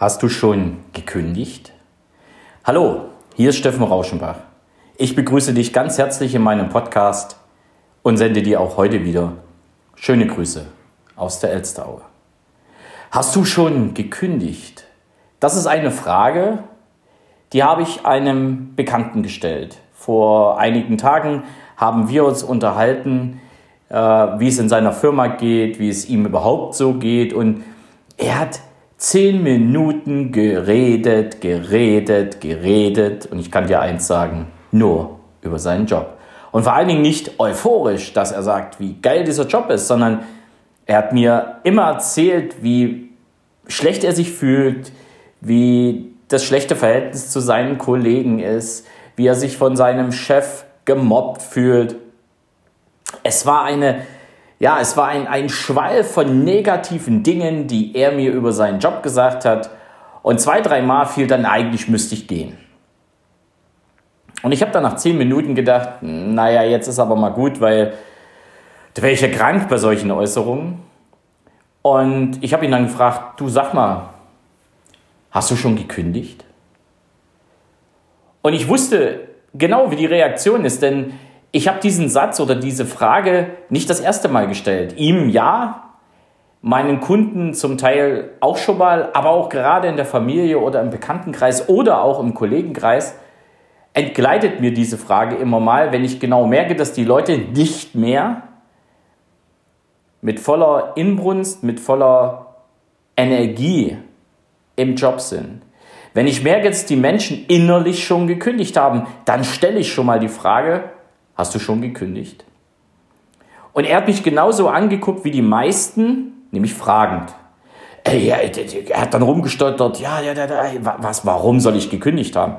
Hast du schon gekündigt? Hallo, hier ist Steffen Rauschenbach. Ich begrüße dich ganz herzlich in meinem Podcast und sende dir auch heute wieder schöne Grüße aus der Elsteraue. Hast du schon gekündigt? Das ist eine Frage, die habe ich einem Bekannten gestellt. Vor einigen Tagen haben wir uns unterhalten, äh, wie es in seiner Firma geht, wie es ihm überhaupt so geht und er hat zehn Minuten geredet, geredet, geredet und ich kann dir eins sagen, nur über seinen Job. Und vor allen Dingen nicht euphorisch, dass er sagt, wie geil dieser Job ist, sondern er hat mir immer erzählt, wie schlecht er sich fühlt, wie das schlechte Verhältnis zu seinen Kollegen ist, wie er sich von seinem Chef gemobbt fühlt. Es war eine ja, es war ein, ein Schwall von negativen Dingen, die er mir über seinen Job gesagt hat. Und zwei, dreimal fiel dann, eigentlich müsste ich gehen. Und ich habe dann nach zehn Minuten gedacht, naja, jetzt ist aber mal gut, weil da wäre ich ja krank bei solchen Äußerungen. Und ich habe ihn dann gefragt, du sag mal, hast du schon gekündigt? Und ich wusste genau, wie die Reaktion ist, denn ich habe diesen Satz oder diese Frage nicht das erste Mal gestellt. Ihm ja, meinen Kunden zum Teil auch schon mal, aber auch gerade in der Familie oder im Bekanntenkreis oder auch im Kollegenkreis entgleitet mir diese Frage immer mal, wenn ich genau merke, dass die Leute nicht mehr mit voller Inbrunst, mit voller Energie im Job sind. Wenn ich merke, dass die Menschen innerlich schon gekündigt haben, dann stelle ich schon mal die Frage, Hast du schon gekündigt? Und er hat mich genauso angeguckt wie die meisten, nämlich fragend. Er hat dann rumgestottert, ja, ja, ja, was, warum soll ich gekündigt haben?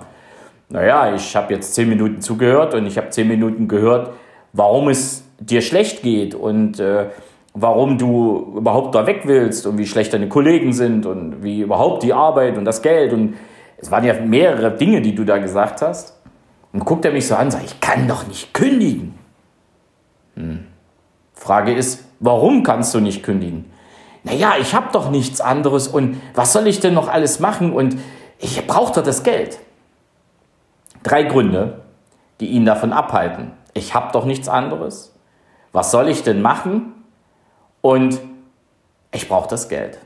Naja, ich habe jetzt zehn Minuten zugehört und ich habe zehn Minuten gehört, warum es dir schlecht geht und äh, warum du überhaupt da weg willst und wie schlecht deine Kollegen sind und wie überhaupt die Arbeit und das Geld und es waren ja mehrere Dinge, die du da gesagt hast. Und guckt er mich so an sagt, ich kann doch nicht kündigen. Hm. Frage ist, warum kannst du nicht kündigen? Naja, ich habe doch nichts anderes und was soll ich denn noch alles machen und ich brauche doch das Geld. Drei Gründe, die ihn davon abhalten. Ich habe doch nichts anderes. Was soll ich denn machen? Und ich brauche das Geld.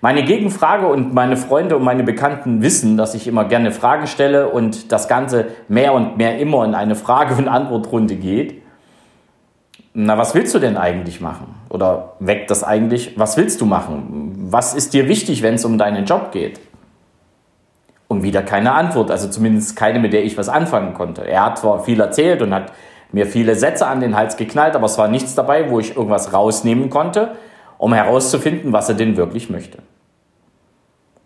Meine Gegenfrage und meine Freunde und meine Bekannten wissen, dass ich immer gerne Fragen stelle und das Ganze mehr und mehr immer in eine Frage- und Antwortrunde geht. Na, was willst du denn eigentlich machen? Oder weckt das eigentlich, was willst du machen? Was ist dir wichtig, wenn es um deinen Job geht? Und wieder keine Antwort, also zumindest keine, mit der ich was anfangen konnte. Er hat zwar viel erzählt und hat mir viele Sätze an den Hals geknallt, aber es war nichts dabei, wo ich irgendwas rausnehmen konnte, um herauszufinden, was er denn wirklich möchte.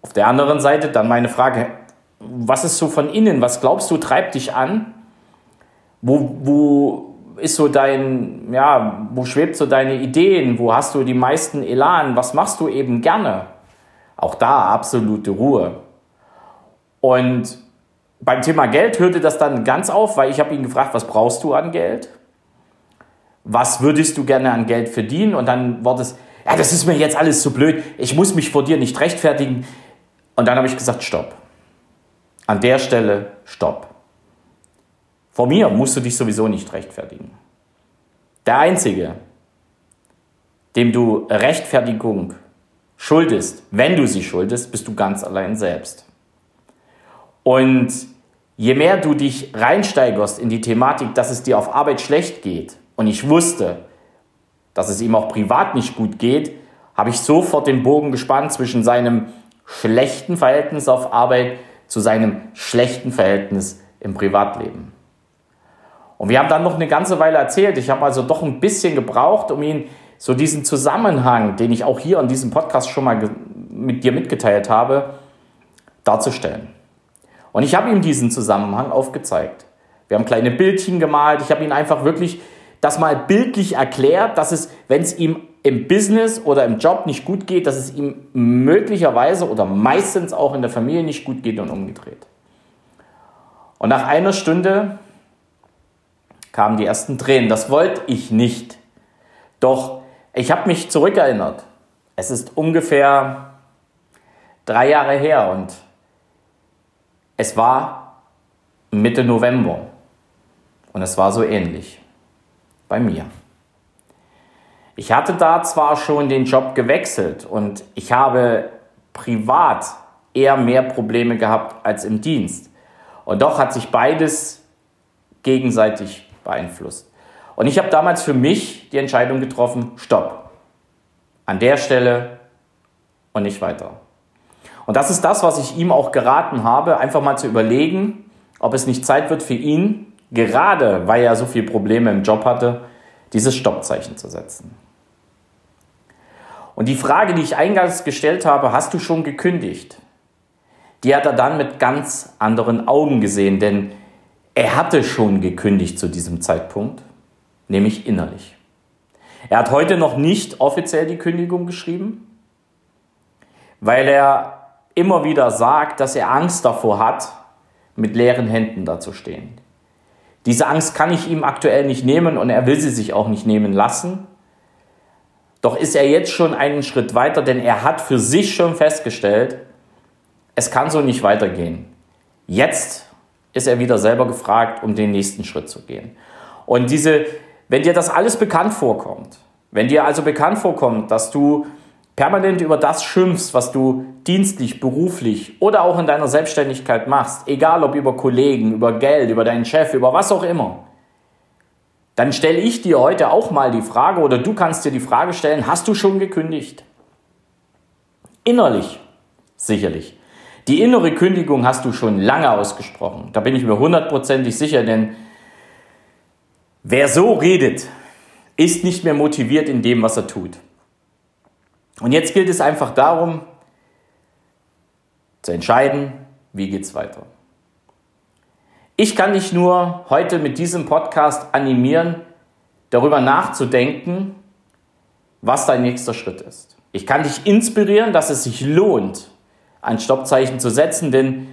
Auf der anderen Seite dann meine Frage, was ist so von innen, was glaubst du, treibt dich an? Wo, wo ist so dein, ja, wo schwebt so deine Ideen? Wo hast du die meisten Elan? Was machst du eben gerne? Auch da absolute Ruhe. Und beim Thema Geld hörte das dann ganz auf, weil ich habe ihn gefragt, was brauchst du an Geld? Was würdest du gerne an Geld verdienen? Und dann war das, ja, das ist mir jetzt alles so blöd, ich muss mich vor dir nicht rechtfertigen. Und dann habe ich gesagt, stopp. An der Stelle, stopp. Vor mir musst du dich sowieso nicht rechtfertigen. Der Einzige, dem du Rechtfertigung schuldest, wenn du sie schuldest, bist du ganz allein selbst. Und je mehr du dich reinsteigerst in die Thematik, dass es dir auf Arbeit schlecht geht, und ich wusste, dass es ihm auch privat nicht gut geht, habe ich sofort den Bogen gespannt zwischen seinem schlechten Verhältnis auf Arbeit zu seinem schlechten Verhältnis im Privatleben. Und wir haben dann noch eine ganze Weile erzählt. Ich habe also doch ein bisschen gebraucht, um ihn so diesen Zusammenhang, den ich auch hier in diesem Podcast schon mal mit dir mitgeteilt habe, darzustellen. Und ich habe ihm diesen Zusammenhang aufgezeigt. Wir haben kleine Bildchen gemalt. Ich habe ihn einfach wirklich das mal bildlich erklärt, dass es, wenn es ihm im Business oder im Job nicht gut geht, dass es ihm möglicherweise oder meistens auch in der Familie nicht gut geht und umgedreht. Und nach einer Stunde kamen die ersten Tränen. Das wollte ich nicht. Doch ich habe mich zurückerinnert. Es ist ungefähr drei Jahre her und es war Mitte November und es war so ähnlich bei mir. Ich hatte da zwar schon den Job gewechselt und ich habe privat eher mehr Probleme gehabt als im Dienst. Und doch hat sich beides gegenseitig beeinflusst. Und ich habe damals für mich die Entscheidung getroffen, stopp. An der Stelle und nicht weiter. Und das ist das, was ich ihm auch geraten habe, einfach mal zu überlegen, ob es nicht Zeit wird für ihn, gerade weil er so viele Probleme im Job hatte, dieses Stoppzeichen zu setzen. Und die Frage, die ich eingangs gestellt habe, hast du schon gekündigt? Die hat er dann mit ganz anderen Augen gesehen, denn er hatte schon gekündigt zu diesem Zeitpunkt, nämlich innerlich. Er hat heute noch nicht offiziell die Kündigung geschrieben, weil er immer wieder sagt, dass er Angst davor hat, mit leeren Händen dazustehen. Diese Angst kann ich ihm aktuell nicht nehmen und er will sie sich auch nicht nehmen lassen. Doch ist er jetzt schon einen Schritt weiter, denn er hat für sich schon festgestellt, es kann so nicht weitergehen. Jetzt ist er wieder selber gefragt, um den nächsten Schritt zu gehen. Und diese, wenn dir das alles bekannt vorkommt, wenn dir also bekannt vorkommt, dass du permanent über das schimpfst, was du dienstlich, beruflich oder auch in deiner Selbstständigkeit machst, egal ob über Kollegen, über Geld, über deinen Chef, über was auch immer, dann stelle ich dir heute auch mal die Frage oder du kannst dir die Frage stellen, hast du schon gekündigt? Innerlich, sicherlich. Die innere Kündigung hast du schon lange ausgesprochen. Da bin ich mir hundertprozentig sicher, denn wer so redet, ist nicht mehr motiviert in dem, was er tut. Und jetzt gilt es einfach darum, zu entscheiden, wie geht es weiter. Ich kann dich nur heute mit diesem Podcast animieren, darüber nachzudenken, was dein nächster Schritt ist. Ich kann dich inspirieren, dass es sich lohnt, ein Stoppzeichen zu setzen, denn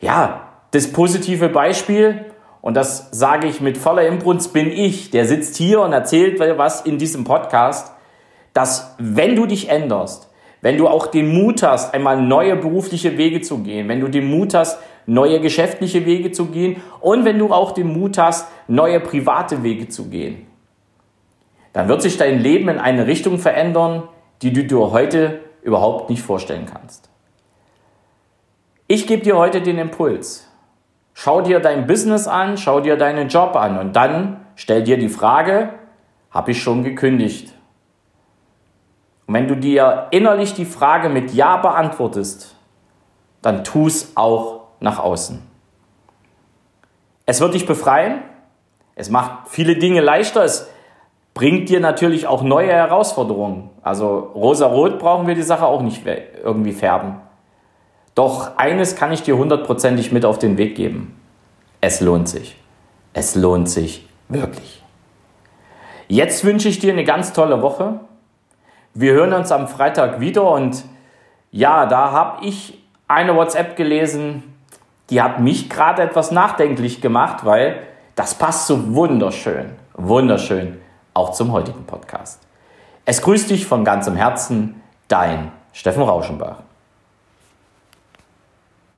ja, das positive Beispiel, und das sage ich mit voller Imbrunst, bin ich, der sitzt hier und erzählt was in diesem Podcast dass wenn du dich änderst, wenn du auch den Mut hast, einmal neue berufliche Wege zu gehen, wenn du den Mut hast, neue geschäftliche Wege zu gehen und wenn du auch den Mut hast, neue private Wege zu gehen, dann wird sich dein Leben in eine Richtung verändern, die du dir heute überhaupt nicht vorstellen kannst. Ich gebe dir heute den Impuls. Schau dir dein Business an, schau dir deinen Job an und dann stell dir die Frage, habe ich schon gekündigt? Und wenn du dir innerlich die Frage mit Ja beantwortest, dann tu es auch nach außen. Es wird dich befreien, es macht viele Dinge leichter, es bringt dir natürlich auch neue Herausforderungen. Also rosa-rot brauchen wir die Sache auch nicht irgendwie färben. Doch eines kann ich dir hundertprozentig mit auf den Weg geben. Es lohnt sich. Es lohnt sich wirklich. Jetzt wünsche ich dir eine ganz tolle Woche. Wir hören uns am Freitag wieder und ja, da habe ich eine WhatsApp gelesen, die hat mich gerade etwas nachdenklich gemacht, weil das passt so wunderschön, wunderschön auch zum heutigen Podcast. Es grüßt dich von ganzem Herzen, dein Steffen Rauschenbach.